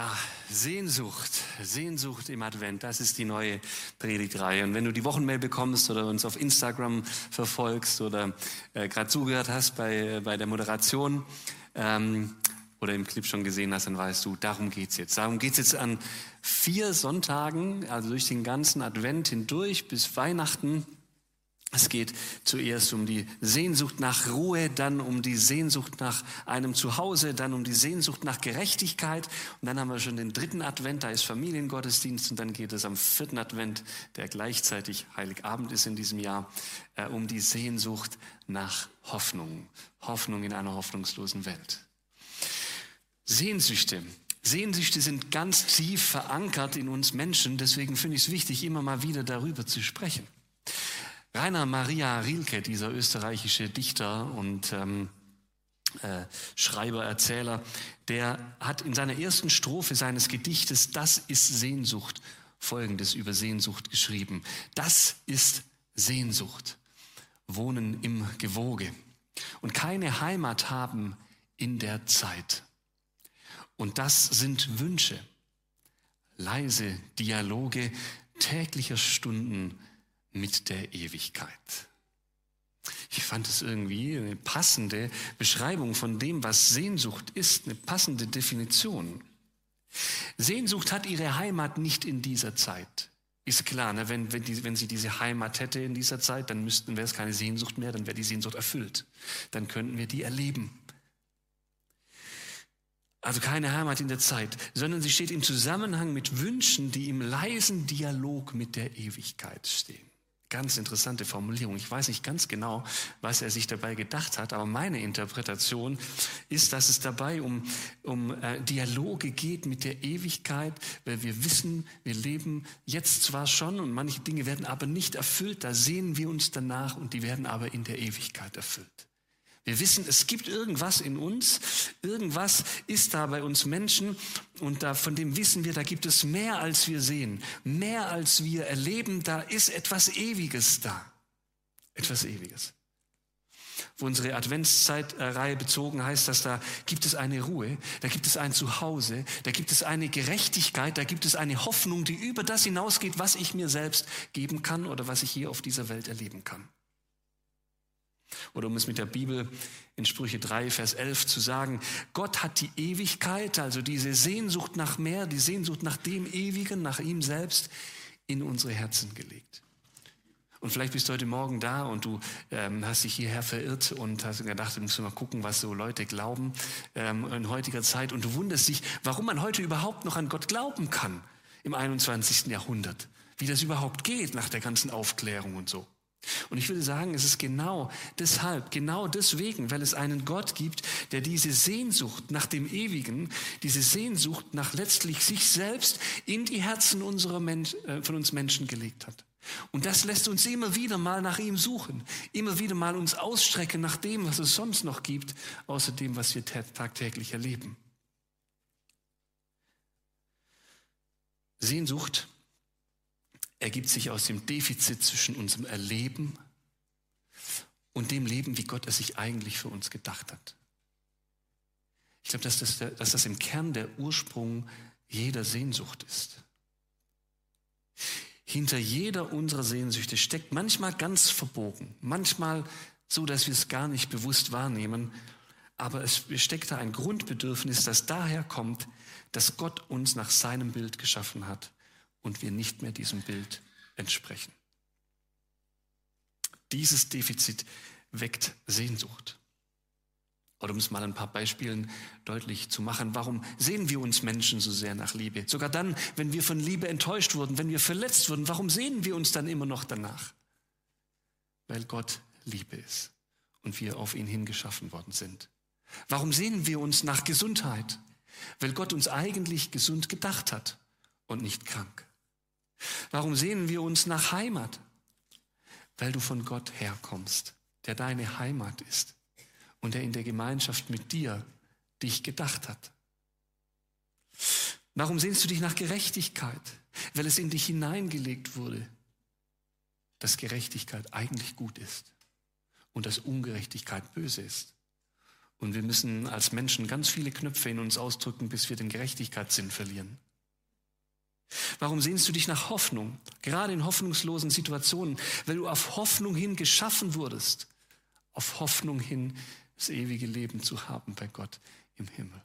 Ja, Sehnsucht, Sehnsucht im Advent, das ist die neue Predigtreihe. Und wenn du die Wochenmail bekommst oder uns auf Instagram verfolgst oder äh, gerade zugehört hast bei, bei der Moderation ähm, oder im Clip schon gesehen hast, dann weißt du, darum geht's jetzt. Darum geht's jetzt an vier Sonntagen, also durch den ganzen Advent hindurch bis Weihnachten es geht zuerst um die Sehnsucht nach Ruhe, dann um die Sehnsucht nach einem Zuhause, dann um die Sehnsucht nach Gerechtigkeit. Und dann haben wir schon den dritten Advent, da ist Familiengottesdienst. Und dann geht es am vierten Advent, der gleichzeitig Heiligabend ist in diesem Jahr, äh, um die Sehnsucht nach Hoffnung. Hoffnung in einer hoffnungslosen Welt. Sehnsüchte. Sehnsüchte sind ganz tief verankert in uns Menschen. Deswegen finde ich es wichtig, immer mal wieder darüber zu sprechen. Rainer Maria Rilke, dieser österreichische Dichter und ähm, äh, Schreiber, Erzähler, der hat in seiner ersten Strophe seines Gedichtes Das ist Sehnsucht Folgendes über Sehnsucht geschrieben. Das ist Sehnsucht. Wohnen im Gewoge und keine Heimat haben in der Zeit. Und das sind Wünsche, leise Dialoge täglicher Stunden mit der Ewigkeit. Ich fand es irgendwie eine passende Beschreibung von dem, was Sehnsucht ist, eine passende Definition. Sehnsucht hat ihre Heimat nicht in dieser Zeit. Ist klar, ne? wenn, wenn, die, wenn sie diese Heimat hätte in dieser Zeit, dann müssten wäre es keine Sehnsucht mehr, dann wäre die Sehnsucht erfüllt. Dann könnten wir die erleben. Also keine Heimat in der Zeit, sondern sie steht im Zusammenhang mit Wünschen, die im leisen Dialog mit der Ewigkeit stehen. Ganz interessante Formulierung. Ich weiß nicht ganz genau, was er sich dabei gedacht hat, aber meine Interpretation ist, dass es dabei um, um äh, Dialoge geht mit der Ewigkeit, weil wir wissen, wir leben jetzt zwar schon und manche Dinge werden aber nicht erfüllt, da sehen wir uns danach und die werden aber in der Ewigkeit erfüllt. Wir wissen, es gibt irgendwas in uns, irgendwas ist da bei uns Menschen und da, von dem wissen wir, da gibt es mehr als wir sehen, mehr als wir erleben, da ist etwas Ewiges da. Etwas Ewiges. Wo unsere Adventszeitreihe bezogen heißt, dass da gibt es eine Ruhe, da gibt es ein Zuhause, da gibt es eine Gerechtigkeit, da gibt es eine Hoffnung, die über das hinausgeht, was ich mir selbst geben kann oder was ich hier auf dieser Welt erleben kann. Oder um es mit der Bibel in Sprüche 3, Vers 11 zu sagen, Gott hat die Ewigkeit, also diese Sehnsucht nach mehr, die Sehnsucht nach dem Ewigen, nach ihm selbst, in unsere Herzen gelegt. Und vielleicht bist du heute Morgen da und du ähm, hast dich hierher verirrt und hast gedacht, du musst mal gucken, was so Leute glauben ähm, in heutiger Zeit. Und du wunderst dich, warum man heute überhaupt noch an Gott glauben kann im 21. Jahrhundert. Wie das überhaupt geht nach der ganzen Aufklärung und so. Und ich würde sagen, es ist genau deshalb, genau deswegen, weil es einen Gott gibt, der diese Sehnsucht nach dem Ewigen, diese Sehnsucht nach letztlich sich selbst in die Herzen unserer Mensch, äh, von uns Menschen gelegt hat. Und das lässt uns immer wieder mal nach ihm suchen, immer wieder mal uns ausstrecken nach dem, was es sonst noch gibt, außer dem, was wir tagtäglich erleben. Sehnsucht ergibt sich aus dem Defizit zwischen unserem Erleben und dem Leben, wie Gott es sich eigentlich für uns gedacht hat. Ich glaube, dass das, dass das im Kern der Ursprung jeder Sehnsucht ist. Hinter jeder unserer Sehnsüchte steckt manchmal ganz verbogen, manchmal so, dass wir es gar nicht bewusst wahrnehmen, aber es steckt da ein Grundbedürfnis, das daher kommt, dass Gott uns nach seinem Bild geschaffen hat und wir nicht mehr diesem Bild entsprechen. Dieses Defizit weckt Sehnsucht. Oder um es mal ein paar Beispielen deutlich zu machen, warum sehen wir uns Menschen so sehr nach Liebe? Sogar dann, wenn wir von Liebe enttäuscht wurden, wenn wir verletzt wurden, warum sehen wir uns dann immer noch danach? Weil Gott Liebe ist und wir auf ihn hingeschaffen worden sind. Warum sehen wir uns nach Gesundheit? Weil Gott uns eigentlich gesund gedacht hat und nicht krank. Warum sehnen wir uns nach Heimat? Weil du von Gott herkommst, der deine Heimat ist und der in der Gemeinschaft mit dir dich gedacht hat. Warum sehnst du dich nach Gerechtigkeit? Weil es in dich hineingelegt wurde, dass Gerechtigkeit eigentlich gut ist und dass Ungerechtigkeit böse ist. Und wir müssen als Menschen ganz viele Knöpfe in uns ausdrücken, bis wir den Gerechtigkeitssinn verlieren. Warum sehnst du dich nach Hoffnung? Gerade in hoffnungslosen Situationen, weil du auf Hoffnung hin geschaffen wurdest, auf Hoffnung hin das ewige Leben zu haben bei Gott im Himmel.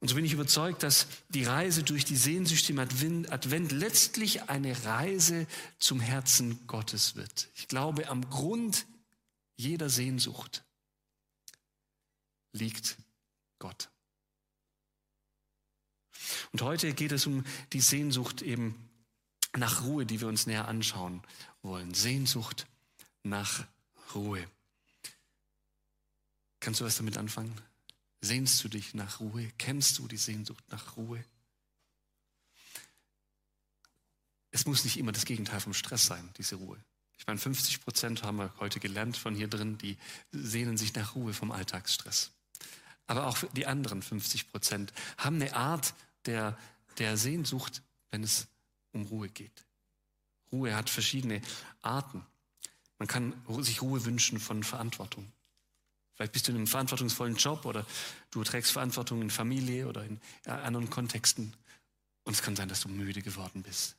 Und so bin ich überzeugt, dass die Reise durch die Sehnsüchte im Advent letztlich eine Reise zum Herzen Gottes wird. Ich glaube, am Grund jeder Sehnsucht liegt Gott. Und heute geht es um die Sehnsucht eben nach Ruhe, die wir uns näher anschauen wollen. Sehnsucht nach Ruhe. Kannst du was damit anfangen? Sehnst du dich nach Ruhe? Kennst du die Sehnsucht nach Ruhe? Es muss nicht immer das Gegenteil vom Stress sein, diese Ruhe. Ich meine, 50 Prozent haben wir heute gelernt von hier drin, die sehnen sich nach Ruhe vom Alltagsstress. Aber auch die anderen 50 Prozent haben eine Art der, der Sehnsucht, wenn es um Ruhe geht. Ruhe hat verschiedene Arten. Man kann sich Ruhe wünschen von Verantwortung. Vielleicht bist du in einem verantwortungsvollen Job oder du trägst Verantwortung in Familie oder in anderen Kontexten. Und es kann sein, dass du müde geworden bist.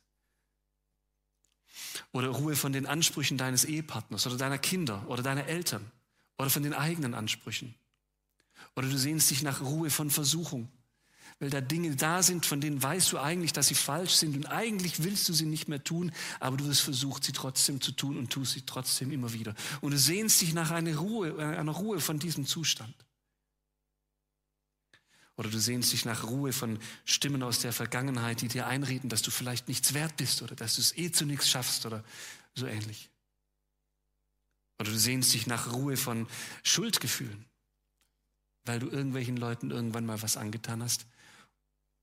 Oder Ruhe von den Ansprüchen deines Ehepartners oder deiner Kinder oder deiner Eltern oder von den eigenen Ansprüchen. Oder du sehnst dich nach Ruhe von Versuchung weil da Dinge da sind, von denen weißt du eigentlich, dass sie falsch sind und eigentlich willst du sie nicht mehr tun, aber du hast versucht, sie trotzdem zu tun und tust sie trotzdem immer wieder. Und du sehnst dich nach einer Ruhe, einer Ruhe von diesem Zustand. Oder du sehnst dich nach Ruhe von Stimmen aus der Vergangenheit, die dir einreden, dass du vielleicht nichts wert bist oder dass du es eh zu nichts schaffst oder so ähnlich. Oder du sehnst dich nach Ruhe von Schuldgefühlen, weil du irgendwelchen Leuten irgendwann mal was angetan hast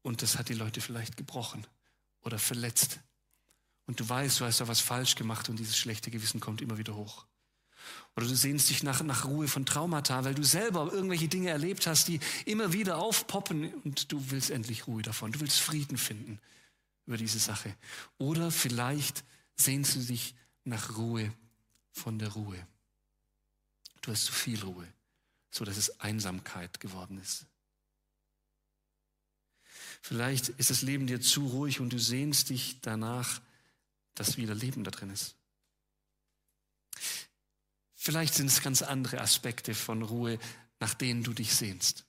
und das hat die Leute vielleicht gebrochen oder verletzt. Und du weißt, du hast da was falsch gemacht und dieses schlechte Gewissen kommt immer wieder hoch. Oder du sehnst dich nach, nach Ruhe von Traumata, weil du selber irgendwelche Dinge erlebt hast, die immer wieder aufpoppen und du willst endlich Ruhe davon. Du willst Frieden finden über diese Sache. Oder vielleicht sehnst du dich nach Ruhe von der Ruhe. Du hast zu viel Ruhe, so dass es Einsamkeit geworden ist. Vielleicht ist das Leben dir zu ruhig und du sehnst dich danach, dass wieder Leben da drin ist. Vielleicht sind es ganz andere Aspekte von Ruhe, nach denen du dich sehnst.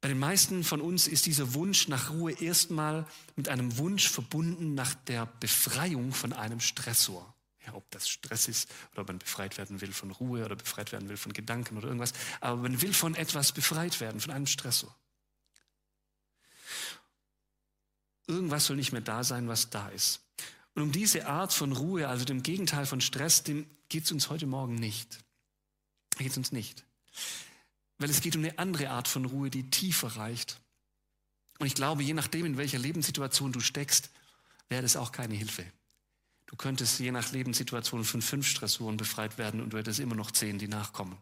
Bei den meisten von uns ist dieser Wunsch nach Ruhe erstmal mit einem Wunsch verbunden nach der Befreiung von einem Stressor. Ja, ob das Stress ist oder ob man befreit werden will von Ruhe oder befreit werden will von Gedanken oder irgendwas. Aber man will von etwas befreit werden, von einem Stressor. Irgendwas soll nicht mehr da sein, was da ist. Und um diese Art von Ruhe, also dem Gegenteil von Stress, dem geht es uns heute Morgen nicht. Geht es uns nicht. Weil es geht um eine andere Art von Ruhe, die tiefer reicht. Und ich glaube, je nachdem, in welcher Lebenssituation du steckst, wäre das auch keine Hilfe. Du könntest je nach Lebenssituation von fünf Stressoren befreit werden und du hättest immer noch zehn, die nachkommen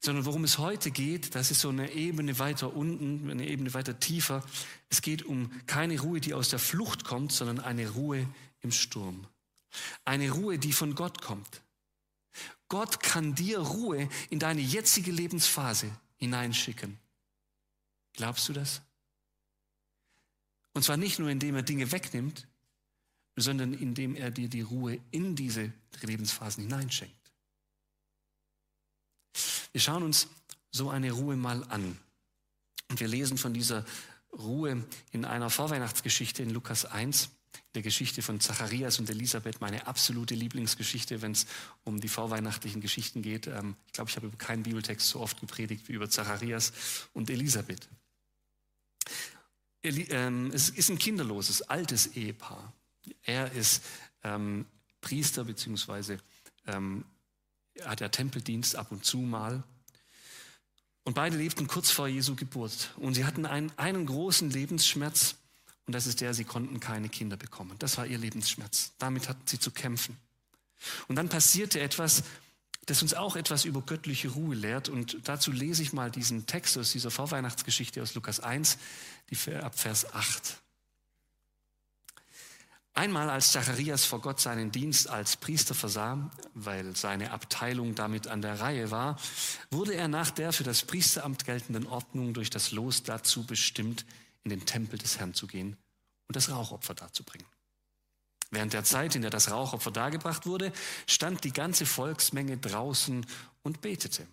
sondern worum es heute geht, das ist so eine Ebene weiter unten, eine Ebene weiter tiefer. Es geht um keine Ruhe, die aus der Flucht kommt, sondern eine Ruhe im Sturm. Eine Ruhe, die von Gott kommt. Gott kann dir Ruhe in deine jetzige Lebensphase hineinschicken. Glaubst du das? Und zwar nicht nur, indem er Dinge wegnimmt, sondern indem er dir die Ruhe in diese Lebensphasen hineinschenkt. Wir schauen uns so eine Ruhe mal an. Und wir lesen von dieser Ruhe in einer Vorweihnachtsgeschichte in Lukas 1, der Geschichte von Zacharias und Elisabeth, meine absolute Lieblingsgeschichte, wenn es um die vorweihnachtlichen Geschichten geht. Ähm, ich glaube, ich habe über keinen Bibeltext so oft gepredigt wie über Zacharias und Elisabeth. Ähm, es ist ein kinderloses, altes Ehepaar. Er ist ähm, Priester beziehungsweise hat ja Tempeldienst ab und zu mal. Und beide lebten kurz vor Jesu Geburt. Und sie hatten einen, einen großen Lebensschmerz. Und das ist der, sie konnten keine Kinder bekommen. Das war ihr Lebensschmerz. Damit hatten sie zu kämpfen. Und dann passierte etwas, das uns auch etwas über göttliche Ruhe lehrt. Und dazu lese ich mal diesen Text aus dieser Vorweihnachtsgeschichte aus Lukas 1, die ab Vers 8. Einmal, als Zacharias vor Gott seinen Dienst als Priester versah, weil seine Abteilung damit an der Reihe war, wurde er nach der für das Priesteramt geltenden Ordnung durch das Los dazu bestimmt, in den Tempel des Herrn zu gehen und das Rauchopfer darzubringen. Während der Zeit, in der das Rauchopfer dargebracht wurde, stand die ganze Volksmenge draußen und betete.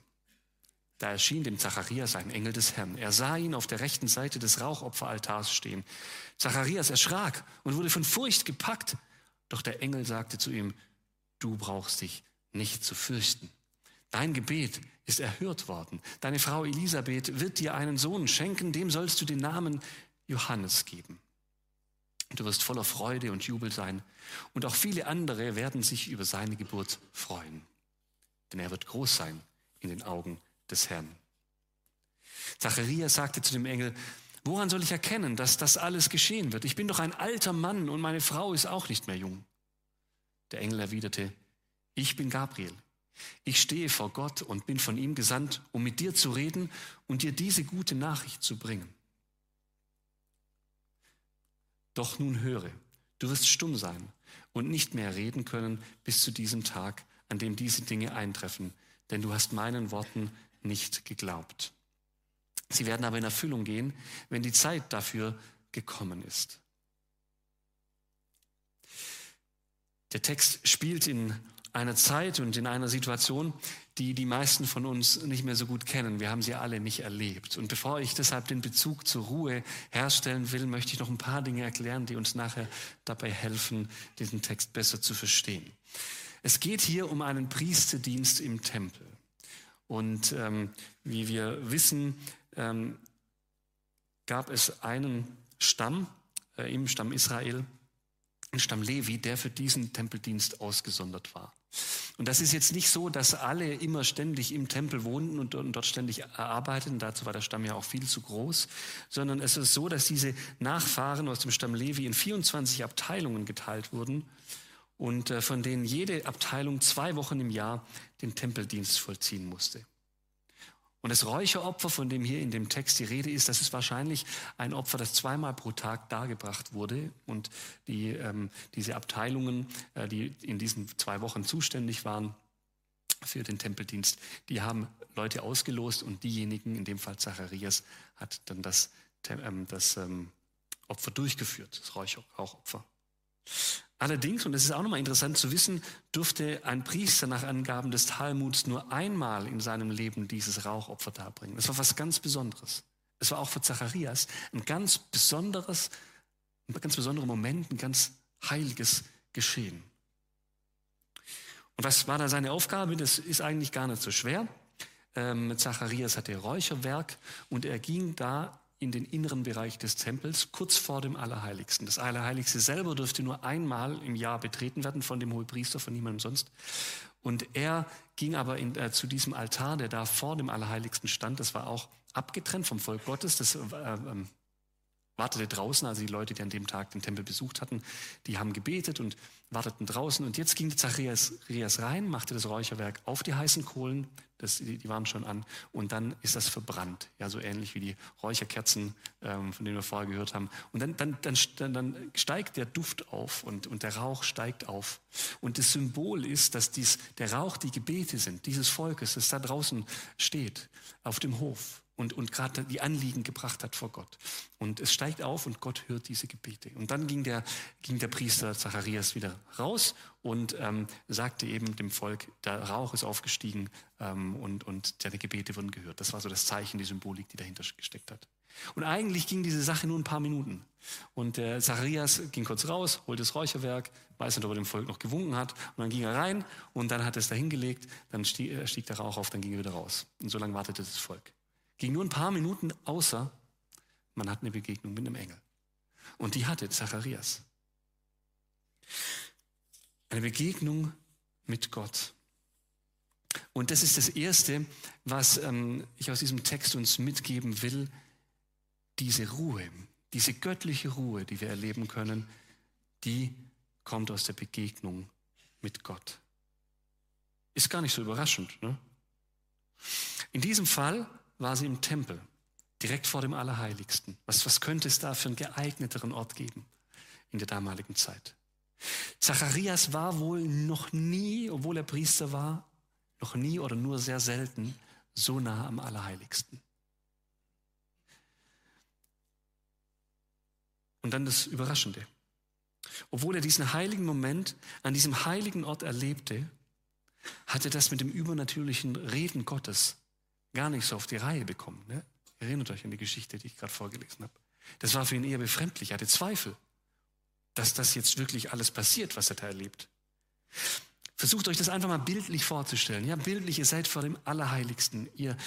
Da erschien dem Zacharias ein Engel des Herrn. Er sah ihn auf der rechten Seite des Rauchopferaltars stehen. Zacharias erschrak und wurde von Furcht gepackt. Doch der Engel sagte zu ihm, du brauchst dich nicht zu fürchten. Dein Gebet ist erhört worden. Deine Frau Elisabeth wird dir einen Sohn schenken, dem sollst du den Namen Johannes geben. Du wirst voller Freude und Jubel sein. Und auch viele andere werden sich über seine Geburt freuen. Denn er wird groß sein in den Augen des Herrn. Zacharias sagte zu dem Engel, woran soll ich erkennen, dass das alles geschehen wird? Ich bin doch ein alter Mann und meine Frau ist auch nicht mehr jung. Der Engel erwiderte, ich bin Gabriel. Ich stehe vor Gott und bin von ihm gesandt, um mit dir zu reden und dir diese gute Nachricht zu bringen. Doch nun höre, du wirst stumm sein und nicht mehr reden können bis zu diesem Tag, an dem diese Dinge eintreffen, denn du hast meinen Worten nicht geglaubt. Sie werden aber in Erfüllung gehen, wenn die Zeit dafür gekommen ist. Der Text spielt in einer Zeit und in einer Situation, die die meisten von uns nicht mehr so gut kennen. Wir haben sie alle nicht erlebt. Und bevor ich deshalb den Bezug zur Ruhe herstellen will, möchte ich noch ein paar Dinge erklären, die uns nachher dabei helfen, diesen Text besser zu verstehen. Es geht hier um einen Priesterdienst im Tempel. Und ähm, wie wir wissen, ähm, gab es einen Stamm äh, im Stamm Israel, einen Stamm Levi, der für diesen Tempeldienst ausgesondert war. Und das ist jetzt nicht so, dass alle immer ständig im Tempel wohnten und, dort ständig arbeiteten. Dazu war der Stamm ja auch viel zu groß. Sondern es ist so, dass diese Nachfahren aus dem Stamm Levi in 24 Abteilungen geteilt wurden und äh, von denen jede Abteilung zwei Wochen im Jahr den Tempeldienst vollziehen musste. Und das Räucheropfer, von dem hier in dem Text die Rede ist, das ist wahrscheinlich ein Opfer, das zweimal pro Tag dargebracht wurde. Und die, ähm, diese Abteilungen, äh, die in diesen zwei Wochen zuständig waren für den Tempeldienst, die haben Leute ausgelost und diejenigen, in dem Fall Zacharias, hat dann das, ähm, das ähm, Opfer durchgeführt, das Räucheropfer. Allerdings, und das ist auch nochmal interessant zu wissen, durfte ein Priester nach Angaben des Talmuds nur einmal in seinem Leben dieses Rauchopfer darbringen. Das war was ganz Besonderes. Es war auch für Zacharias ein ganz besonderes, ein ganz besonderer Moment, ein ganz heiliges Geschehen. Und was war da seine Aufgabe? Das ist eigentlich gar nicht so schwer. Ähm, Zacharias hatte Räucherwerk und er ging da in den inneren Bereich des Tempels, kurz vor dem Allerheiligsten. Das Allerheiligste selber dürfte nur einmal im Jahr betreten werden von dem Hohepriester, von niemandem sonst. Und er ging aber in, äh, zu diesem Altar, der da vor dem Allerheiligsten stand. Das war auch abgetrennt vom Volk Gottes. Das äh, äh, wartete draußen, also die Leute, die an dem Tag den Tempel besucht hatten, die haben gebetet und warteten draußen. Und jetzt ging Zacharias rein, machte das Räucherwerk auf die heißen Kohlen, das, die, die, waren schon an, und dann ist das verbrannt. Ja, so ähnlich wie die Räucherkerzen, ähm, von denen wir vorher gehört haben. Und dann, dann, dann, dann steigt der Duft auf und, und der Rauch steigt auf. Und das Symbol ist, dass dies, der Rauch die Gebete sind, dieses Volkes, das da draußen steht, auf dem Hof und, und gerade die Anliegen gebracht hat vor Gott. Und es steigt auf und Gott hört diese Gebete. Und dann ging der, ging der Priester Zacharias wieder raus und ähm, sagte eben dem Volk, der Rauch ist aufgestiegen ähm, und, und seine Gebete wurden gehört. Das war so das Zeichen, die Symbolik, die dahinter gesteckt hat. Und eigentlich ging diese Sache nur ein paar Minuten. Und der Zacharias ging kurz raus, holte das Räucherwerk, weiß nicht, ob er dem Volk noch gewunken hat. Und dann ging er rein und dann hat er es da hingelegt, dann stieg, äh, stieg der Rauch auf, dann ging er wieder raus. Und so lange wartete das Volk. Ging nur ein paar Minuten, außer man hat eine Begegnung mit einem Engel. Und die hatte Zacharias. Eine Begegnung mit Gott. Und das ist das Erste, was ähm, ich aus diesem Text uns mitgeben will. Diese Ruhe, diese göttliche Ruhe, die wir erleben können, die kommt aus der Begegnung mit Gott. Ist gar nicht so überraschend. Ne? In diesem Fall war sie im Tempel, direkt vor dem Allerheiligsten. Was, was könnte es da für einen geeigneteren Ort geben in der damaligen Zeit? Zacharias war wohl noch nie, obwohl er Priester war, noch nie oder nur sehr selten so nah am Allerheiligsten. Und dann das Überraschende. Obwohl er diesen heiligen Moment an diesem heiligen Ort erlebte, hatte das mit dem übernatürlichen Reden Gottes gar nicht so auf die Reihe bekommen. Ne? Erinnert euch an die Geschichte, die ich gerade vorgelesen habe. Das war für ihn eher befremdlich. Er hatte Zweifel, dass das jetzt wirklich alles passiert, was er da erlebt. Versucht euch das einfach mal bildlich vorzustellen. Ja, bildlich, ihr seid vor dem Allerheiligsten. Ihr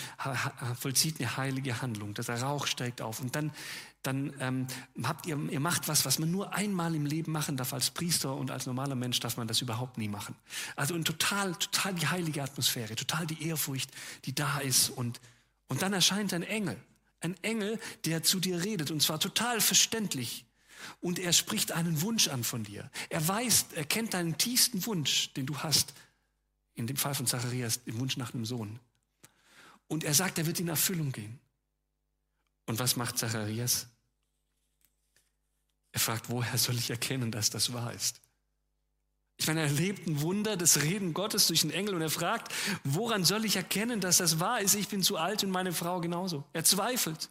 vollzieht eine heilige Handlung. Der Rauch steigt auf. Und dann, dann ähm, habt ihr, ihr macht was, was man nur einmal im Leben machen darf. Als Priester und als normaler Mensch darf man das überhaupt nie machen. Also in total, total die heilige Atmosphäre, total die Ehrfurcht, die da ist. Und, und dann erscheint ein Engel. Ein Engel, der zu dir redet. Und zwar total verständlich und er spricht einen Wunsch an von dir. Er weiß, er kennt deinen tiefsten Wunsch, den du hast. In dem Fall von Zacharias, den Wunsch nach einem Sohn. Und er sagt, er wird in Erfüllung gehen. Und was macht Zacharias? Er fragt, woher soll ich erkennen, dass das wahr ist? Ich meine, er erlebt ein Wunder, das Reden Gottes durch einen Engel und er fragt, woran soll ich erkennen, dass das wahr ist? Ich bin zu alt und meine Frau genauso. Er zweifelt.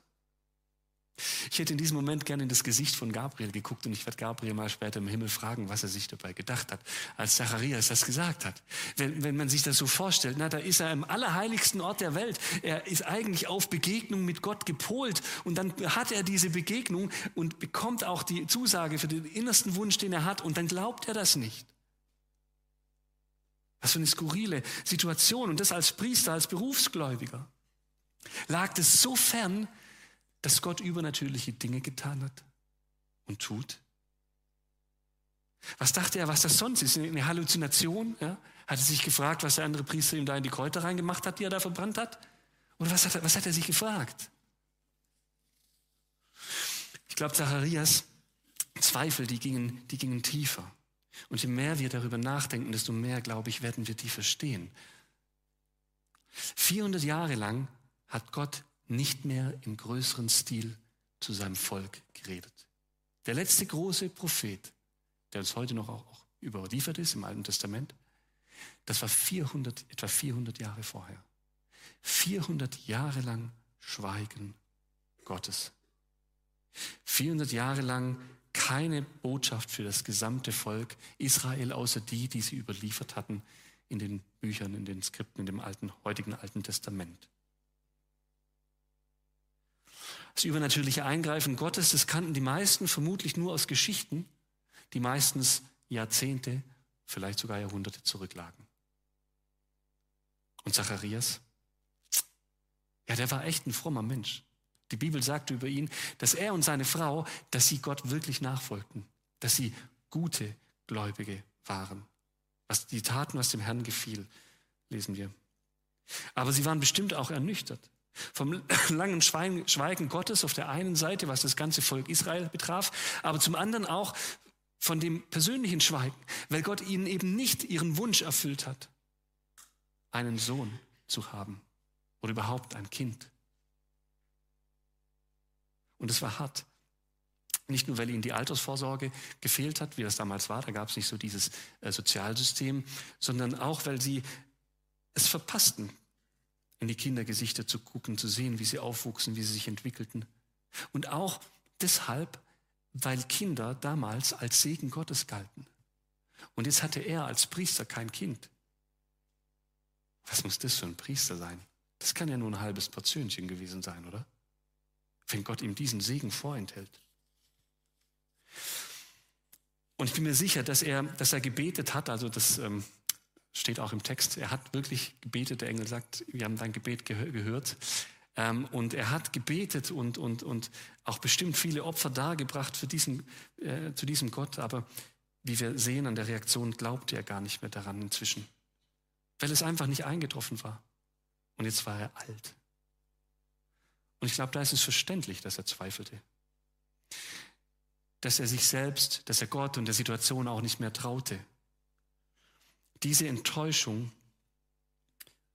Ich hätte in diesem Moment gerne in das Gesicht von Gabriel geguckt und ich werde Gabriel mal später im Himmel fragen, was er sich dabei gedacht hat, als Zacharias das gesagt hat. Wenn, wenn man sich das so vorstellt, na, da ist er im allerheiligsten Ort der Welt. Er ist eigentlich auf Begegnung mit Gott gepolt und dann hat er diese Begegnung und bekommt auch die Zusage für den innersten Wunsch, den er hat und dann glaubt er das nicht. Was für eine skurrile Situation und das als Priester, als Berufsgläubiger. Lag das so fern, dass Gott übernatürliche Dinge getan hat und tut? Was dachte er, was das sonst ist? Eine Halluzination? Ja? Hat er sich gefragt, was der andere Priester ihm da in die Kräuter reingemacht hat, die er da verbrannt hat? Oder was hat er, was hat er sich gefragt? Ich glaube, Zacharias Zweifel, die gingen, die gingen tiefer. Und je mehr wir darüber nachdenken, desto mehr, glaube ich, werden wir die verstehen. 400 Jahre lang hat Gott nicht mehr im größeren Stil zu seinem Volk geredet. Der letzte große Prophet, der uns heute noch auch überliefert ist im Alten Testament, das war 400, etwa 400 Jahre vorher. 400 Jahre lang Schweigen Gottes. 400 Jahre lang keine Botschaft für das gesamte Volk Israel, außer die, die sie überliefert hatten in den Büchern, in den Skripten, in dem alten, heutigen Alten Testament. Das übernatürliche Eingreifen Gottes, das kannten die meisten vermutlich nur aus Geschichten, die meistens Jahrzehnte, vielleicht sogar Jahrhunderte zurücklagen. Und Zacharias? Ja, der war echt ein frommer Mensch. Die Bibel sagt über ihn, dass er und seine Frau, dass sie Gott wirklich nachfolgten, dass sie gute Gläubige waren. Was die taten, was dem Herrn gefiel, lesen wir. Aber sie waren bestimmt auch ernüchtert. Vom langen Schweigen Gottes auf der einen Seite, was das ganze Volk Israel betraf, aber zum anderen auch von dem persönlichen Schweigen, weil Gott ihnen eben nicht ihren Wunsch erfüllt hat, einen Sohn zu haben oder überhaupt ein Kind. Und es war hart. Nicht nur, weil ihnen die Altersvorsorge gefehlt hat, wie das damals war, da gab es nicht so dieses äh, Sozialsystem, sondern auch, weil sie es verpassten, in die Kindergesichter zu gucken, zu sehen, wie sie aufwuchsen, wie sie sich entwickelten. Und auch deshalb, weil Kinder damals als Segen Gottes galten. Und jetzt hatte er als Priester kein Kind. Was muss das für ein Priester sein? Das kann ja nur ein halbes Portionchen gewesen sein, oder? Wenn Gott ihm diesen Segen vorenthält. Und ich bin mir sicher, dass er, dass er gebetet hat, also das ähm, Steht auch im Text. Er hat wirklich gebetet. Der Engel sagt, wir haben dein Gebet geh gehört. Ähm, und er hat gebetet und, und, und auch bestimmt viele Opfer dargebracht für diesen, äh, zu diesem Gott. Aber wie wir sehen an der Reaktion, glaubte er gar nicht mehr daran inzwischen. Weil es einfach nicht eingetroffen war. Und jetzt war er alt. Und ich glaube, da ist es verständlich, dass er zweifelte. Dass er sich selbst, dass er Gott und der Situation auch nicht mehr traute. Diese Enttäuschung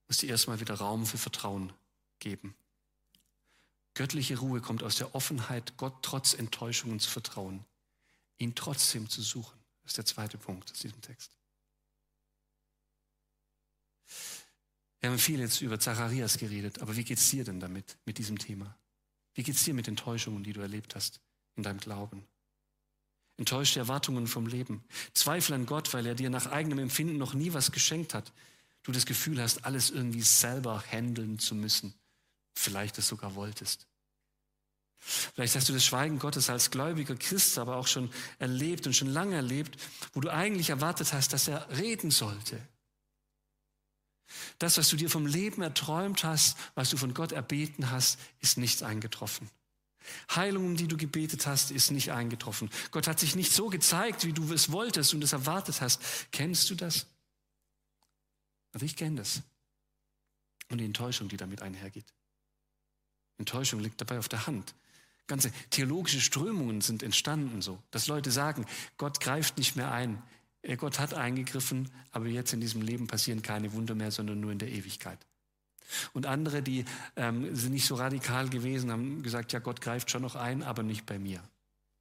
muss dir erstmal wieder Raum für Vertrauen geben. Göttliche Ruhe kommt aus der Offenheit, Gott trotz Enttäuschungen zu vertrauen, ihn trotzdem zu suchen. Das ist der zweite Punkt aus diesem Text. Wir haben viel jetzt über Zacharias geredet, aber wie geht es dir denn damit, mit diesem Thema? Wie geht es dir mit Enttäuschungen, die du erlebt hast in deinem Glauben? Enttäuschte Erwartungen vom Leben. Zweifel an Gott, weil er dir nach eigenem Empfinden noch nie was geschenkt hat. Du das Gefühl hast, alles irgendwie selber handeln zu müssen. Vielleicht es sogar wolltest. Vielleicht hast du das Schweigen Gottes als gläubiger Christ aber auch schon erlebt und schon lange erlebt, wo du eigentlich erwartet hast, dass er reden sollte. Das, was du dir vom Leben erträumt hast, was du von Gott erbeten hast, ist nicht eingetroffen. Heilung, um die du gebetet hast, ist nicht eingetroffen. Gott hat sich nicht so gezeigt, wie du es wolltest und es erwartet hast. Kennst du das? Also ich kenne das. Und die Enttäuschung, die damit einhergeht. Enttäuschung liegt dabei auf der Hand. Ganze theologische Strömungen sind entstanden so, dass Leute sagen, Gott greift nicht mehr ein. Gott hat eingegriffen, aber jetzt in diesem Leben passieren keine Wunder mehr, sondern nur in der Ewigkeit. Und andere, die ähm, sind nicht so radikal gewesen, haben gesagt, ja, Gott greift schon noch ein, aber nicht bei mir.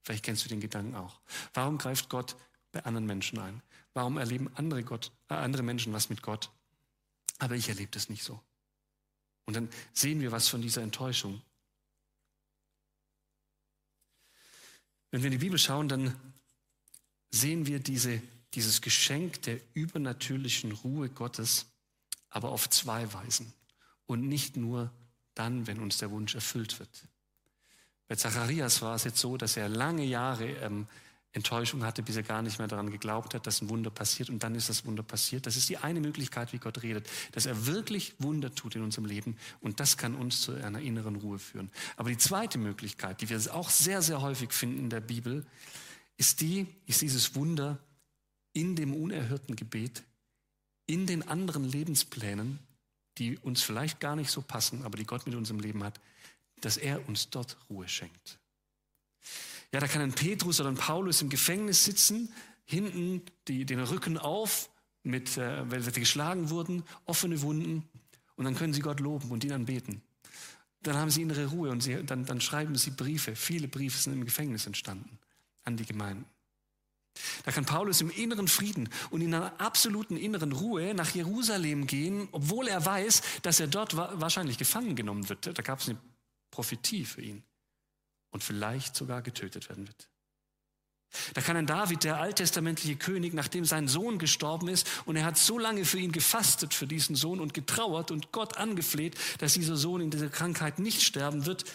Vielleicht kennst du den Gedanken auch. Warum greift Gott bei anderen Menschen ein? Warum erleben andere, Gott, äh, andere Menschen was mit Gott? Aber ich erlebe das nicht so. Und dann sehen wir was von dieser Enttäuschung. Wenn wir in die Bibel schauen, dann sehen wir diese, dieses Geschenk der übernatürlichen Ruhe Gottes, aber auf zwei Weisen. Und nicht nur dann, wenn uns der Wunsch erfüllt wird. Bei Zacharias war es jetzt so, dass er lange Jahre ähm, Enttäuschung hatte, bis er gar nicht mehr daran geglaubt hat, dass ein Wunder passiert und dann ist das Wunder passiert. Das ist die eine Möglichkeit, wie Gott redet, dass er wirklich Wunder tut in unserem Leben und das kann uns zu einer inneren Ruhe führen. Aber die zweite Möglichkeit, die wir auch sehr, sehr häufig finden in der Bibel, ist die, ist dieses Wunder in dem unerhörten Gebet, in den anderen Lebensplänen, die uns vielleicht gar nicht so passen, aber die Gott mit unserem Leben hat, dass er uns dort Ruhe schenkt. Ja, da kann ein Petrus oder ein Paulus im Gefängnis sitzen, hinten die, den Rücken auf, mit, äh, weil sie geschlagen wurden, offene Wunden, und dann können sie Gott loben und ihn anbeten. Dann haben sie innere Ruhe und sie, dann, dann schreiben sie Briefe. Viele Briefe sind im Gefängnis entstanden an die Gemeinden. Da kann Paulus im inneren Frieden und in einer absoluten inneren Ruhe nach Jerusalem gehen, obwohl er weiß, dass er dort wahrscheinlich gefangen genommen wird. Da gab es eine Prophetie für ihn und vielleicht sogar getötet werden wird. Da kann ein David, der alttestamentliche König, nachdem sein Sohn gestorben ist und er hat so lange für ihn gefastet, für diesen Sohn und getrauert und Gott angefleht, dass dieser Sohn in dieser Krankheit nicht sterben wird.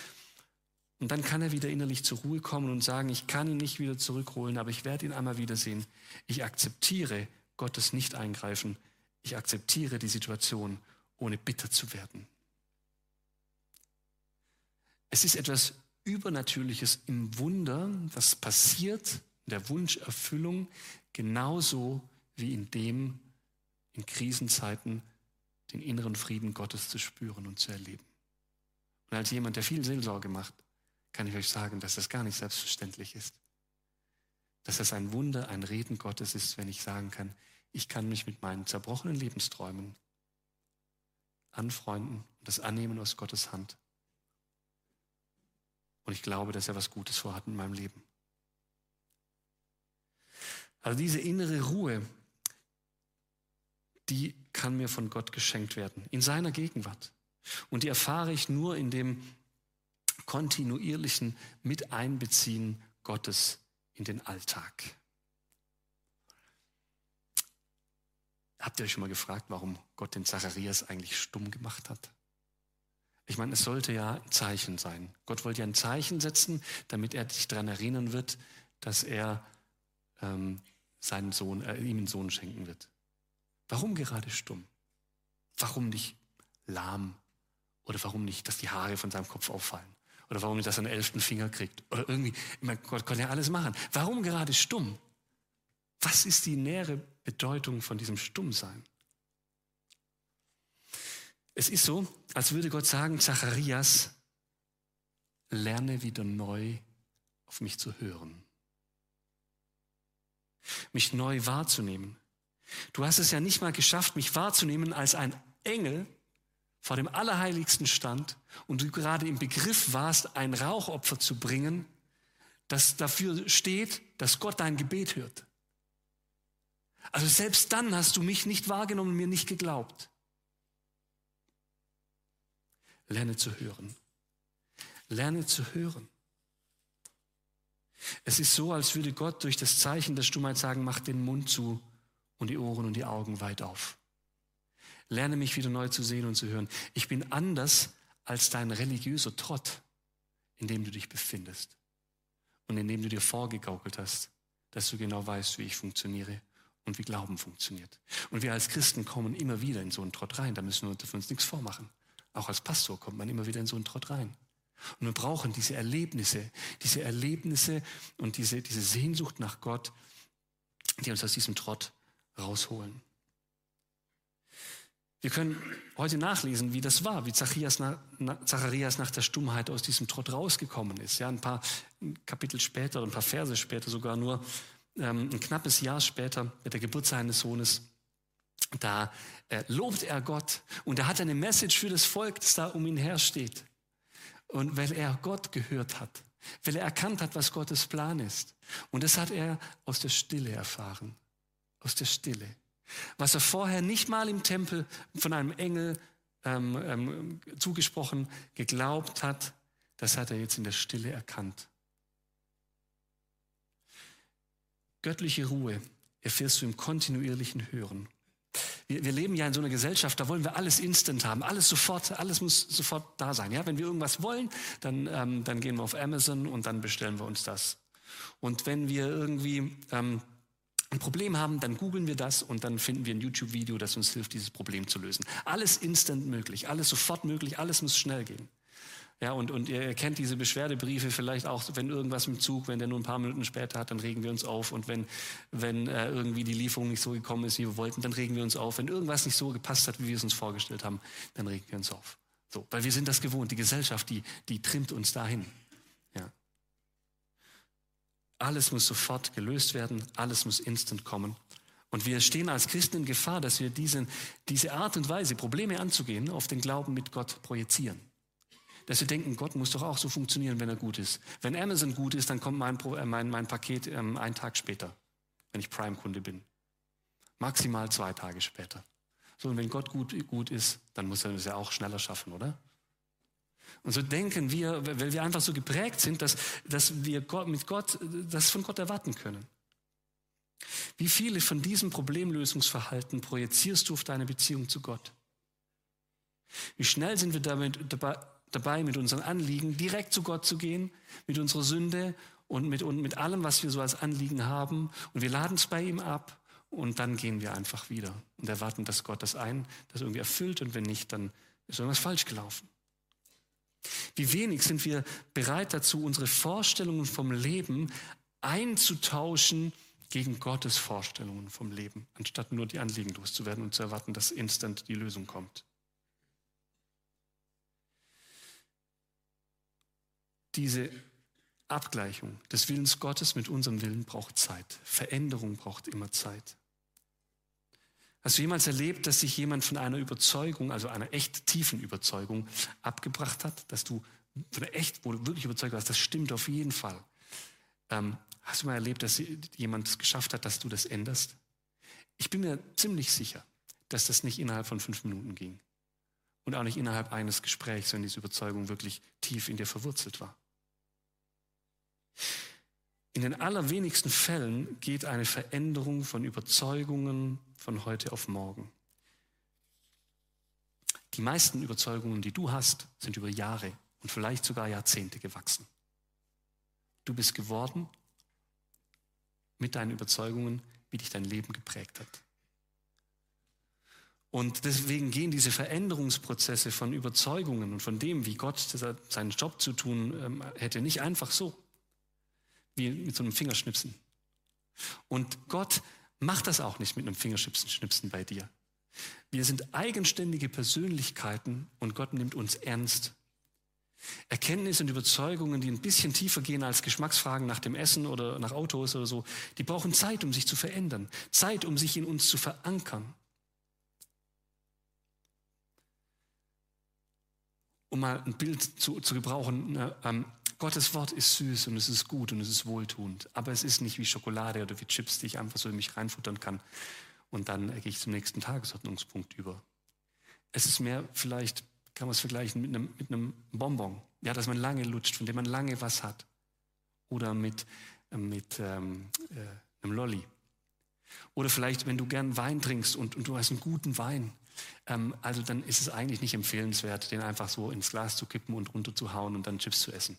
Und dann kann er wieder innerlich zur Ruhe kommen und sagen, ich kann ihn nicht wieder zurückholen, aber ich werde ihn einmal wiedersehen. Ich akzeptiere Gottes Nicht-Eingreifen. Ich akzeptiere die Situation, ohne bitter zu werden. Es ist etwas Übernatürliches im Wunder, das passiert in der Wunscherfüllung, genauso wie in dem, in Krisenzeiten den inneren Frieden Gottes zu spüren und zu erleben. Und als jemand, der viel Seelsorge macht, kann ich euch sagen, dass das gar nicht selbstverständlich ist. Dass das ein Wunder, ein Reden Gottes ist, wenn ich sagen kann, ich kann mich mit meinen zerbrochenen Lebensträumen anfreunden und das annehmen aus Gottes Hand und ich glaube, dass er was Gutes vorhat in meinem Leben. Also diese innere Ruhe, die kann mir von Gott geschenkt werden, in seiner Gegenwart. Und die erfahre ich nur in dem kontinuierlichen Miteinbeziehen Gottes in den Alltag. Habt ihr euch schon mal gefragt, warum Gott den Zacharias eigentlich stumm gemacht hat? Ich meine, es sollte ja ein Zeichen sein. Gott wollte ja ein Zeichen setzen, damit er sich daran erinnern wird, dass er ähm, seinen Sohn, äh, ihm einen Sohn schenken wird. Warum gerade stumm? Warum nicht lahm? Oder warum nicht, dass die Haare von seinem Kopf auffallen? Oder warum nicht, er einen elften Finger kriegt? Oder irgendwie, ich meine, Gott konnte ja alles machen. Warum gerade stumm? Was ist die nähere Bedeutung von diesem Stummsein? Es ist so, als würde Gott sagen, Zacharias, lerne wieder neu auf mich zu hören, mich neu wahrzunehmen. Du hast es ja nicht mal geschafft, mich wahrzunehmen, als ein Engel vor dem Allerheiligsten stand und du gerade im Begriff warst, ein Rauchopfer zu bringen, das dafür steht, dass Gott dein Gebet hört. Also selbst dann hast du mich nicht wahrgenommen und mir nicht geglaubt. Lerne zu hören. Lerne zu hören. Es ist so, als würde Gott durch das Zeichen der Stummheit sagen, mach den Mund zu und die Ohren und die Augen weit auf. Lerne mich wieder neu zu sehen und zu hören. Ich bin anders als dein religiöser Trott, in dem du dich befindest und in dem du dir vorgegaukelt hast, dass du genau weißt, wie ich funktioniere und wie Glauben funktioniert. Und wir als Christen kommen immer wieder in so einen Trott rein, da müssen wir uns nichts vormachen. Auch als Pastor kommt man immer wieder in so einen Trott rein. Und wir brauchen diese Erlebnisse, diese Erlebnisse und diese, diese Sehnsucht nach Gott, die uns aus diesem Trott rausholen. Wir können heute nachlesen, wie das war, wie Zacharias nach, Zacharias nach der Stummheit aus diesem Trott rausgekommen ist. Ja, ein paar Kapitel später, ein paar Verse später sogar nur, ähm, ein knappes Jahr später mit der Geburt seines Sohnes, da äh, lobt er Gott und er hat eine Message für das Volk, das da um ihn her steht. Und weil er Gott gehört hat, weil er erkannt hat, was Gottes Plan ist. Und das hat er aus der Stille erfahren. Aus der Stille. Was er vorher nicht mal im Tempel von einem Engel ähm, ähm, zugesprochen, geglaubt hat, das hat er jetzt in der Stille erkannt. Göttliche Ruhe erfährst du im kontinuierlichen Hören. Wir, wir, leben ja in so einer Gesellschaft, da wollen wir alles instant haben, alles sofort, alles muss sofort da sein. Ja, wenn wir irgendwas wollen, dann, ähm, dann gehen wir auf Amazon und dann bestellen wir uns das. Und wenn wir irgendwie ähm, ein Problem haben, dann googeln wir das und dann finden wir ein YouTube-Video, das uns hilft, dieses Problem zu lösen. Alles instant möglich, alles sofort möglich, alles muss schnell gehen. Ja, und, und ihr kennt diese Beschwerdebriefe vielleicht auch, wenn irgendwas im Zug, wenn der nur ein paar Minuten später hat, dann regen wir uns auf. Und wenn, wenn äh, irgendwie die Lieferung nicht so gekommen ist, wie wir wollten, dann regen wir uns auf. Wenn irgendwas nicht so gepasst hat, wie wir es uns vorgestellt haben, dann regen wir uns auf. So, weil wir sind das gewohnt. Die Gesellschaft, die, die trimmt uns dahin. Alles muss sofort gelöst werden, alles muss instant kommen. Und wir stehen als Christen in Gefahr, dass wir diesen, diese Art und Weise, Probleme anzugehen, auf den Glauben mit Gott projizieren dass sie denken, Gott muss doch auch so funktionieren, wenn er gut ist. Wenn Amazon gut ist, dann kommt mein, äh, mein, mein Paket ähm, einen Tag später, wenn ich Prime-Kunde bin. Maximal zwei Tage später. So, und wenn Gott gut, gut ist, dann muss er es ja auch schneller schaffen, oder? Und so denken wir, weil wir einfach so geprägt sind, dass, dass wir mit Gott das von Gott erwarten können. Wie viele von diesem Problemlösungsverhalten projizierst du auf deine Beziehung zu Gott? Wie schnell sind wir damit dabei, dabei, mit unseren Anliegen direkt zu Gott zu gehen, mit unserer Sünde und mit, und mit allem, was wir so als Anliegen haben. Und wir laden es bei ihm ab und dann gehen wir einfach wieder und erwarten, dass Gott das ein, das irgendwie erfüllt und wenn nicht, dann ist irgendwas falsch gelaufen. Wie wenig sind wir bereit dazu, unsere Vorstellungen vom Leben einzutauschen gegen Gottes Vorstellungen vom Leben, anstatt nur die Anliegen loszuwerden und zu erwarten, dass instant die Lösung kommt. Diese Abgleichung des Willens Gottes mit unserem Willen braucht Zeit. Veränderung braucht immer Zeit. Hast du jemals erlebt, dass sich jemand von einer Überzeugung, also einer echt tiefen Überzeugung, abgebracht hat? Dass du von einer echt, wo du wirklich überzeugt warst, das stimmt auf jeden Fall. Ähm, hast du mal erlebt, dass jemand es geschafft hat, dass du das änderst? Ich bin mir ziemlich sicher, dass das nicht innerhalb von fünf Minuten ging. Und auch nicht innerhalb eines Gesprächs, wenn diese Überzeugung wirklich tief in dir verwurzelt war. In den allerwenigsten Fällen geht eine Veränderung von Überzeugungen von heute auf morgen. Die meisten Überzeugungen, die du hast, sind über Jahre und vielleicht sogar Jahrzehnte gewachsen. Du bist geworden mit deinen Überzeugungen, wie dich dein Leben geprägt hat. Und deswegen gehen diese Veränderungsprozesse von Überzeugungen und von dem, wie Gott seinen Job zu tun ähm, hätte, nicht einfach so wie mit so einem Fingerschnipsen. Und Gott macht das auch nicht mit einem Fingerschnipsen bei dir. Wir sind eigenständige Persönlichkeiten und Gott nimmt uns ernst. Erkenntnisse und Überzeugungen, die ein bisschen tiefer gehen als Geschmacksfragen nach dem Essen oder nach Autos oder so, die brauchen Zeit, um sich zu verändern. Zeit, um sich in uns zu verankern. Um mal ein Bild zu, zu gebrauchen, ne, ähm, Gottes Wort ist süß und es ist gut und es ist wohltuend, aber es ist nicht wie Schokolade oder wie Chips, die ich einfach so in mich reinfuttern kann und dann gehe ich zum nächsten Tagesordnungspunkt über. Es ist mehr vielleicht, kann man es vergleichen mit einem, mit einem Bonbon, ja, dass man lange lutscht, von dem man lange was hat. Oder mit, äh, mit ähm, äh, einem Lolly. Oder vielleicht, wenn du gern Wein trinkst und, und du hast einen guten Wein, ähm, also dann ist es eigentlich nicht empfehlenswert, den einfach so ins Glas zu kippen und runterzuhauen und dann Chips zu essen.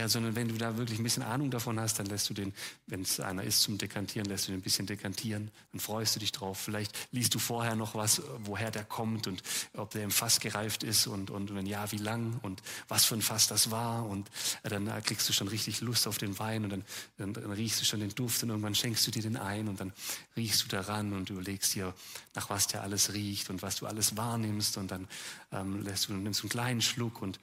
Ja, sondern wenn du da wirklich ein bisschen Ahnung davon hast, dann lässt du den, wenn es einer ist zum Dekantieren, lässt du den ein bisschen dekantieren, dann freust du dich drauf. Vielleicht liest du vorher noch was, woher der kommt und ob der im Fass gereift ist und, und wenn ja, wie lang und was für ein Fass das war und dann kriegst du schon richtig Lust auf den Wein und dann, dann, dann riechst du schon den Duft und irgendwann schenkst du dir den ein und dann riechst du daran und überlegst dir, nach was der alles riecht und was du alles wahrnimmst und dann ähm, lässt du, nimmst einen kleinen Schluck und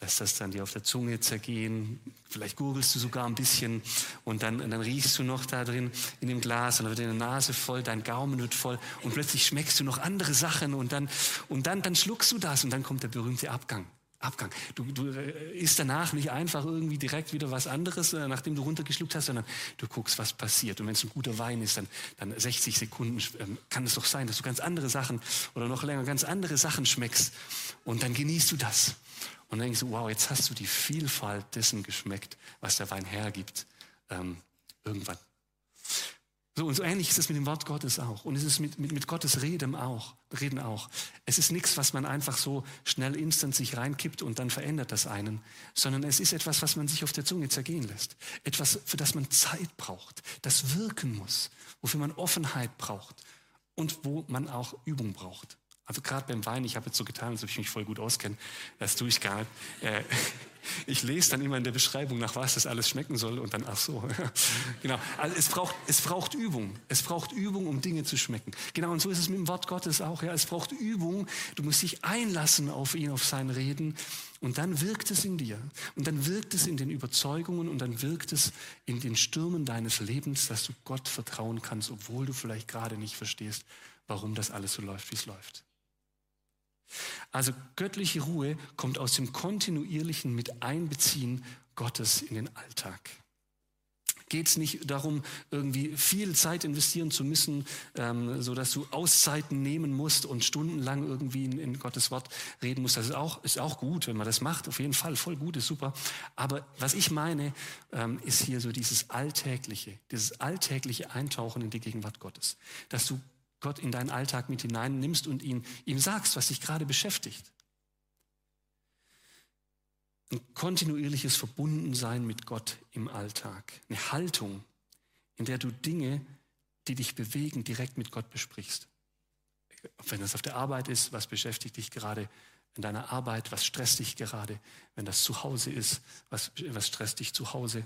lässt das dann dir auf der Zunge zergehen. Vielleicht gurgelst du sogar ein bisschen und dann, und dann riechst du noch da drin in dem Glas und dann wird deine Nase voll, dein Gaumen wird voll und plötzlich schmeckst du noch andere Sachen und dann, und dann, dann schluckst du das und dann kommt der berühmte Abgang. Abgang. Du, du äh, isst danach nicht einfach irgendwie direkt wieder was anderes, äh, nachdem du runtergeschluckt hast, sondern du guckst, was passiert. Und wenn es ein guter Wein ist, dann, dann 60 Sekunden ähm, kann es doch sein, dass du ganz andere Sachen oder noch länger ganz andere Sachen schmeckst. Und dann genießt du das. Und dann denkst du, wow, jetzt hast du die Vielfalt dessen geschmeckt, was der Wein hergibt. Ähm, irgendwann. So, und so ähnlich ist es mit dem Wort Gottes auch. Und es ist mit, mit, mit Gottes Reden auch, Reden auch. Es ist nichts, was man einfach so schnell instant sich reinkippt und dann verändert das einen, sondern es ist etwas, was man sich auf der Zunge zergehen lässt. Etwas, für das man Zeit braucht, das wirken muss, wofür man Offenheit braucht und wo man auch Übung braucht. Also gerade beim Wein, ich habe jetzt so getan, als ob ich mich voll gut auskenne. Das tue ich gar nicht. Äh, ich lese dann immer in der Beschreibung, nach was das alles schmecken soll und dann, ach so. genau. Also es braucht, es braucht Übung. Es braucht Übung, um Dinge zu schmecken. Genau, und so ist es mit dem Wort Gottes auch. Ja, es braucht Übung. Du musst dich einlassen auf ihn, auf sein Reden. Und dann wirkt es in dir. Und dann wirkt es in den Überzeugungen und dann wirkt es in den Stürmen deines Lebens, dass du Gott vertrauen kannst, obwohl du vielleicht gerade nicht verstehst, warum das alles so läuft, wie es läuft. Also göttliche Ruhe kommt aus dem kontinuierlichen Miteinbeziehen Gottes in den Alltag. Geht es nicht darum, irgendwie viel Zeit investieren zu müssen, ähm, so dass du Auszeiten nehmen musst und stundenlang irgendwie in, in, Gottes Wort reden musst. Das ist auch, ist auch gut, wenn man das macht. Auf jeden Fall voll gut, ist super. Aber was ich meine, ähm, ist hier so dieses alltägliche, dieses alltägliche Eintauchen in die Gegenwart Gottes, dass du Gott in deinen Alltag mit hineinnimmst und ihn, ihm sagst, was dich gerade beschäftigt. Ein kontinuierliches Verbundensein mit Gott im Alltag. Eine Haltung, in der du Dinge, die dich bewegen, direkt mit Gott besprichst. Wenn das auf der Arbeit ist, was beschäftigt dich gerade in deiner Arbeit, was stresst dich gerade? Wenn das zu Hause ist, was, was stresst dich zu Hause?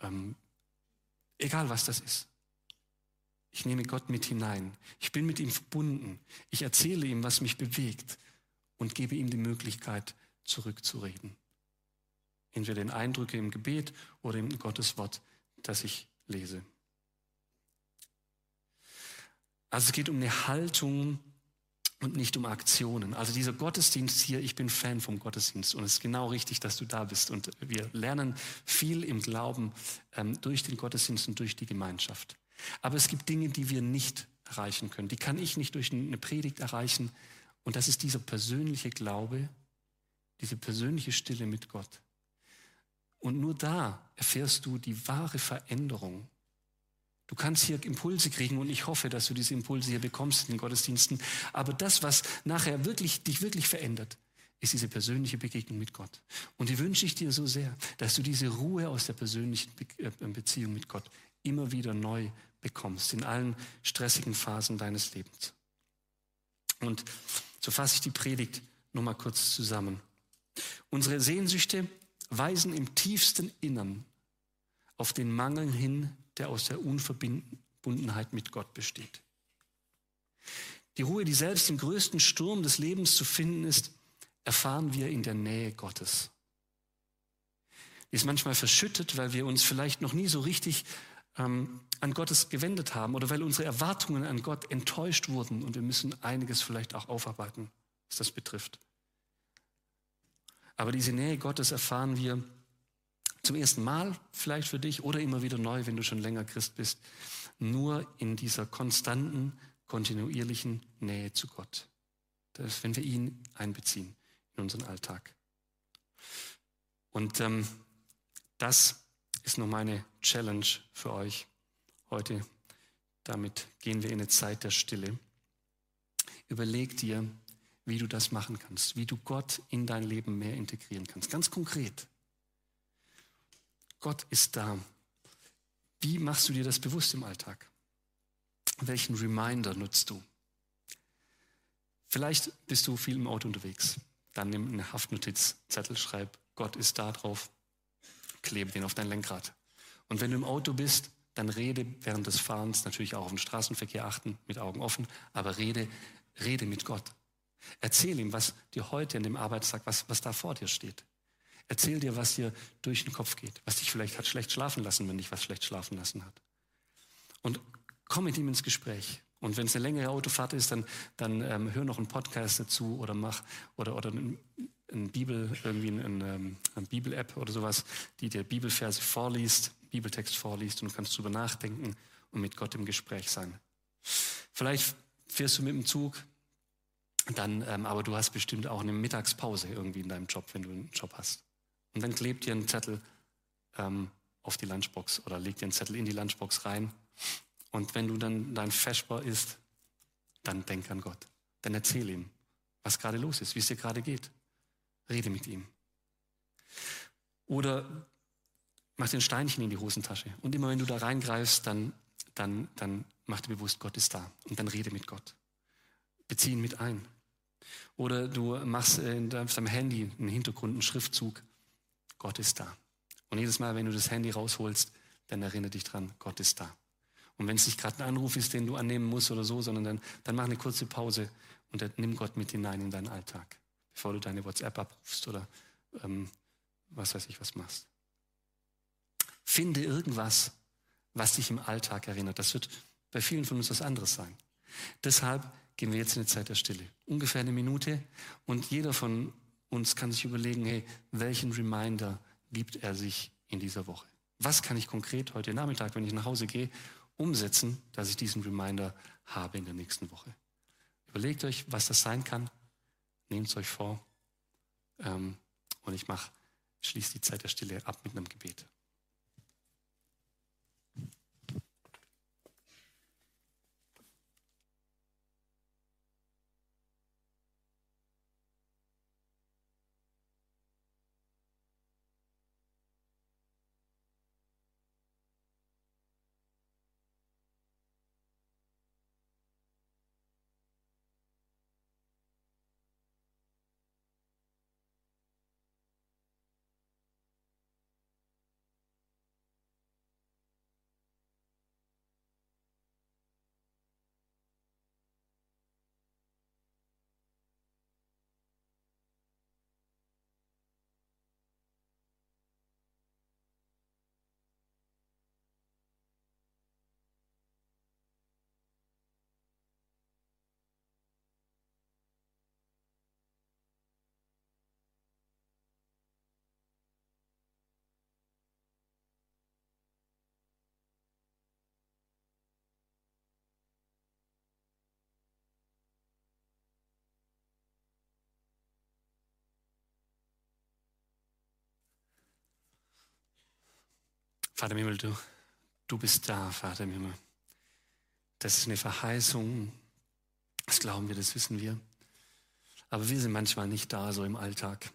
Ähm, egal was das ist. Ich nehme Gott mit hinein. Ich bin mit ihm verbunden. Ich erzähle ihm, was mich bewegt und gebe ihm die Möglichkeit, zurückzureden. Entweder in Eindrücke im Gebet oder in Gottes Wort, das ich lese. Also es geht um eine Haltung und nicht um Aktionen. Also dieser Gottesdienst hier, ich bin Fan vom Gottesdienst und es ist genau richtig, dass du da bist. Und wir lernen viel im Glauben ähm, durch den Gottesdienst und durch die Gemeinschaft. Aber es gibt Dinge, die wir nicht erreichen können. Die kann ich nicht durch eine Predigt erreichen. Und das ist dieser persönliche Glaube, diese persönliche Stille mit Gott. Und nur da erfährst du die wahre Veränderung. Du kannst hier Impulse kriegen und ich hoffe, dass du diese Impulse hier bekommst in den Gottesdiensten. Aber das, was nachher wirklich, dich wirklich verändert, ist diese persönliche Begegnung mit Gott. Und die wünsche ich dir so sehr, dass du diese Ruhe aus der persönlichen äh, Beziehung mit Gott immer wieder neu bekommst, in allen stressigen Phasen deines Lebens. Und so fasse ich die Predigt nochmal kurz zusammen. Unsere Sehnsüchte weisen im tiefsten Innern auf den Mangel hin, der aus der Unverbundenheit mit Gott besteht. Die Ruhe, die selbst im größten Sturm des Lebens zu finden ist, erfahren wir in der Nähe Gottes. Die ist manchmal verschüttet, weil wir uns vielleicht noch nie so richtig ähm, an Gottes gewendet haben oder weil unsere Erwartungen an Gott enttäuscht wurden und wir müssen einiges vielleicht auch aufarbeiten, was das betrifft. Aber diese Nähe Gottes erfahren wir, zum ersten Mal vielleicht für dich oder immer wieder neu, wenn du schon länger Christ bist, nur in dieser konstanten, kontinuierlichen Nähe zu Gott. Das ist, wenn wir ihn einbeziehen in unseren Alltag. Und ähm, das ist nur meine Challenge für euch heute. Damit gehen wir in eine Zeit der Stille. Überleg dir, wie du das machen kannst, wie du Gott in dein Leben mehr integrieren kannst. Ganz konkret. Gott ist da. Wie machst du dir das bewusst im Alltag? Welchen Reminder nutzt du? Vielleicht bist du viel im Auto unterwegs. Dann nimm eine Haftnotizzettel, schreib, Gott ist da drauf, klebe den auf dein Lenkrad. Und wenn du im Auto bist, dann rede während des Fahrens, natürlich auch auf den Straßenverkehr achten, mit Augen offen, aber rede, rede mit Gott. Erzähl ihm, was dir heute in dem Arbeitstag, was, was da vor dir steht. Erzähl dir, was dir durch den Kopf geht, was dich vielleicht hat schlecht schlafen lassen, wenn dich was schlecht schlafen lassen hat. Und komm mit ihm ins Gespräch. Und wenn es eine längere Autofahrt ist, dann, dann ähm, hör noch einen Podcast dazu oder mach oder, oder ein, ein Bibel, irgendwie eine, eine, eine Bibel-App oder sowas, die dir Bibelverse vorliest, Bibeltext vorliest und du kannst drüber nachdenken und mit Gott im Gespräch sein. Vielleicht fährst du mit dem Zug, dann, ähm, aber du hast bestimmt auch eine Mittagspause irgendwie in deinem Job, wenn du einen Job hast. Und dann klebt dir einen Zettel ähm, auf die Lunchbox oder legt dir einen Zettel in die Lunchbox rein. Und wenn du dann dein Feschbar isst, dann denk an Gott. Dann erzähl ihm, was gerade los ist, wie es dir gerade geht. Rede mit ihm. Oder mach dir ein Steinchen in die Hosentasche. Und immer wenn du da reingreifst, dann, dann, dann mach dir bewusst, Gott ist da. Und dann rede mit Gott. Bezieh ihn mit ein. Oder du machst in deinem Handy einen Hintergrund, einen Schriftzug. Gott ist da. Und jedes Mal, wenn du das Handy rausholst, dann erinnere dich dran, Gott ist da. Und wenn es nicht gerade ein Anruf ist, den du annehmen musst oder so, sondern dann, dann mach eine kurze Pause und dann nimm Gott mit hinein in deinen Alltag, bevor du deine WhatsApp abrufst oder ähm, was weiß ich was machst. Finde irgendwas, was dich im Alltag erinnert. Das wird bei vielen von uns was anderes sein. Deshalb gehen wir jetzt in eine Zeit der Stille. Ungefähr eine Minute und jeder von uns kann sich überlegen, hey, welchen Reminder gibt er sich in dieser Woche? Was kann ich konkret heute Nachmittag, wenn ich nach Hause gehe, umsetzen, dass ich diesen Reminder habe in der nächsten Woche? Überlegt euch, was das sein kann. Nehmt es euch vor. Ähm, und ich mache, schließe die Zeit der Stille ab mit einem Gebet. Vater im Himmel, du, du bist da, Vater im Himmel. Das ist eine Verheißung. Das glauben wir, das wissen wir. Aber wir sind manchmal nicht da, so im Alltag.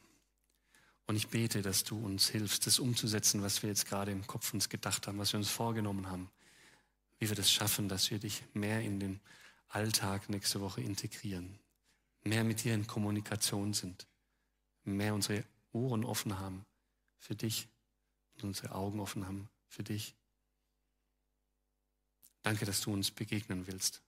Und ich bete, dass du uns hilfst, das umzusetzen, was wir jetzt gerade im Kopf uns gedacht haben, was wir uns vorgenommen haben. Wie wir das schaffen, dass wir dich mehr in den Alltag nächste Woche integrieren. Mehr mit dir in Kommunikation sind. Mehr unsere Ohren offen haben für dich und unsere Augen offen haben für dich. Danke, dass du uns begegnen willst.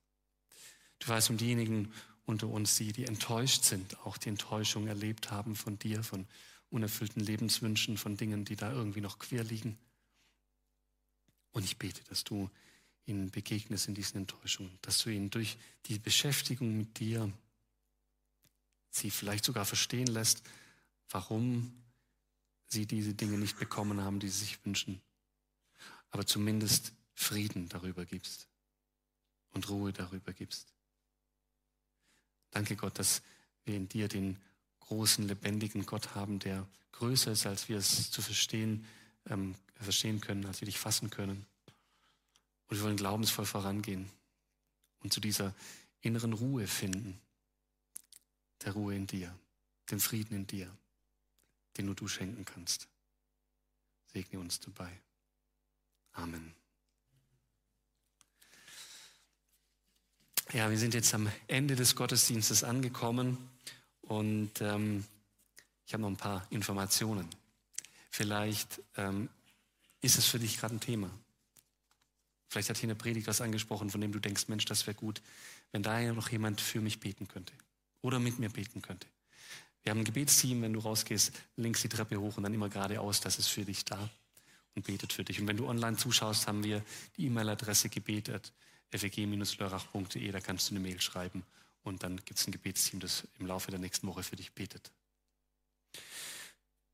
Du weißt um diejenigen unter uns, die, die enttäuscht sind, auch die Enttäuschung erlebt haben von dir, von unerfüllten Lebenswünschen, von Dingen, die da irgendwie noch quer liegen. Und ich bete, dass du ihnen begegnest in diesen Enttäuschungen, dass du ihnen durch die Beschäftigung mit dir sie vielleicht sogar verstehen lässt, warum sie diese Dinge nicht bekommen haben, die sie sich wünschen. Aber zumindest Frieden darüber gibst und Ruhe darüber gibst. Danke Gott, dass wir in dir den großen, lebendigen Gott haben, der größer ist, als wir es zu verstehen, ähm, verstehen können, als wir dich fassen können. Und wir wollen glaubensvoll vorangehen und zu dieser inneren Ruhe finden, der Ruhe in dir, den Frieden in dir, den nur du schenken kannst. Segne uns dabei. Amen. Ja, wir sind jetzt am Ende des Gottesdienstes angekommen und ähm, ich habe noch ein paar Informationen. Vielleicht ähm, ist es für dich gerade ein Thema. Vielleicht hat hier eine Predigt was angesprochen, von dem du denkst, Mensch, das wäre gut, wenn da ja noch jemand für mich beten könnte oder mit mir beten könnte. Wir haben ein Gebetsteam, wenn du rausgehst, links die Treppe hoch und dann immer geradeaus, das ist für dich da und betet für dich. Und wenn du online zuschaust, haben wir die E-Mail-Adresse gebetet, feg-lörrach.de, da kannst du eine Mail schreiben und dann gibt es ein Gebetsteam, das im Laufe der nächsten Woche für dich betet.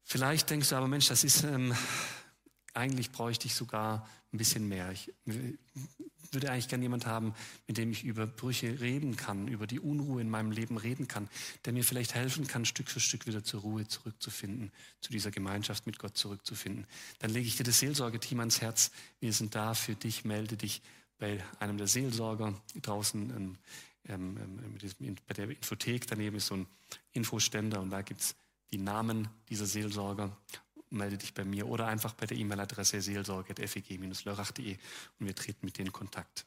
Vielleicht denkst du aber, Mensch, das ist, ähm, eigentlich bräuchte ich sogar ein bisschen mehr. Ich würde eigentlich gerne jemand haben, mit dem ich über Brüche reden kann, über die Unruhe in meinem Leben reden kann, der mir vielleicht helfen kann, Stück für Stück wieder zur Ruhe zurückzufinden, zu dieser Gemeinschaft mit Gott zurückzufinden. Dann lege ich dir das Seelsorgeteam ans Herz. Wir sind da für dich. Melde dich bei einem der Seelsorger draußen ähm, ähm, ähm bei der Infothek. Daneben ist so ein Infoständer und da gibt es die Namen dieser Seelsorger melde dich bei mir oder einfach bei der E-Mail-Adresse seelsorge.feg-lörrach.de und wir treten mit dir in Kontakt.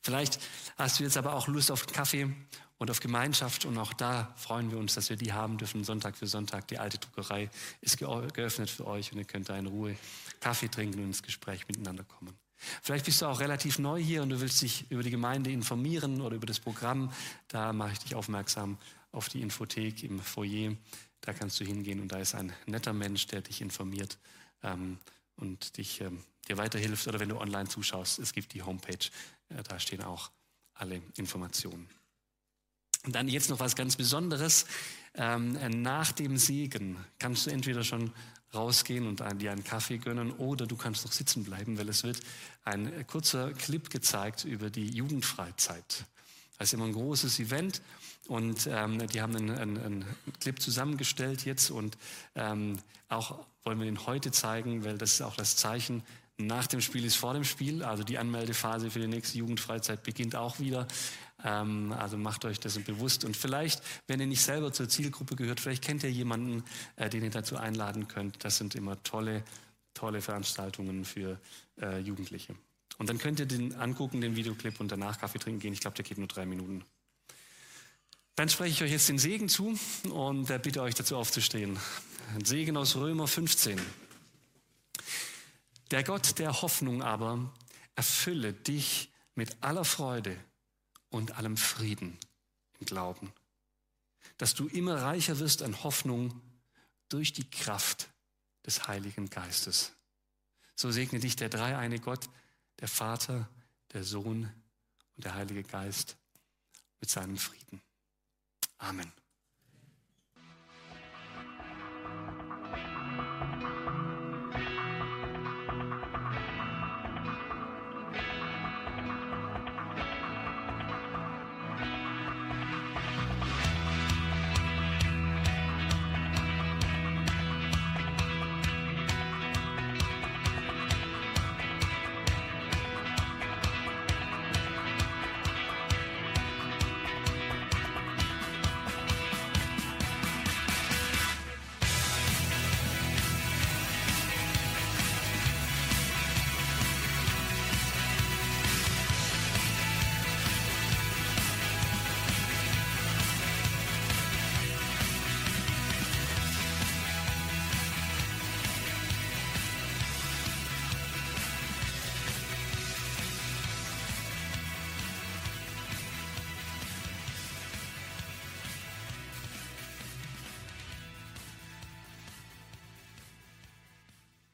Vielleicht hast du jetzt aber auch Lust auf Kaffee und auf Gemeinschaft und auch da freuen wir uns, dass wir die haben dürfen, Sonntag für Sonntag. Die alte Druckerei ist geöffnet für euch und ihr könnt da in Ruhe Kaffee trinken und ins Gespräch miteinander kommen. Vielleicht bist du auch relativ neu hier und du willst dich über die Gemeinde informieren oder über das Programm. Da mache ich dich aufmerksam auf die Infothek im Foyer. Da kannst du hingehen und da ist ein netter Mensch, der dich informiert ähm, und dich, ähm, dir weiterhilft. Oder wenn du online zuschaust, es gibt die Homepage, äh, da stehen auch alle Informationen. Und dann jetzt noch was ganz Besonderes. Ähm, nach dem Segen kannst du entweder schon rausgehen und dir einen Kaffee gönnen oder du kannst noch sitzen bleiben, weil es wird ein kurzer Clip gezeigt über die Jugendfreizeit. Das ist immer ein großes Event und ähm, die haben einen, einen, einen, Clip zusammengestellt jetzt und ähm, auch wollen wir den heute zeigen, weil das ist auch das Zeichen, nach dem Spiel ist vor dem Spiel. Also die Anmeldephase für die nächste Jugendfreizeit beginnt auch wieder. Ähm, also macht euch das bewusst. Und vielleicht, wenn ihr nicht selber zur Zielgruppe gehört, vielleicht kennt ihr jemanden, äh, den ihr dazu einladen könnt. Das sind immer tolle, tolle Veranstaltungen für äh, Jugendliche. Und dann könnt ihr den angucken, den Videoclip, und danach Kaffee trinken gehen. Ich glaube, der geht nur drei Minuten. Dann spreche ich euch jetzt den Segen zu und äh, bitte euch dazu aufzustehen. Ein Segen aus Römer 15. Der Gott der Hoffnung aber erfülle dich mit aller Freude und allem Frieden im Glauben, dass du immer reicher wirst an Hoffnung durch die Kraft des Heiligen Geistes. So segne dich der dreieine Gott, der Vater, der Sohn und der Heilige Geist mit seinem Frieden. Amen.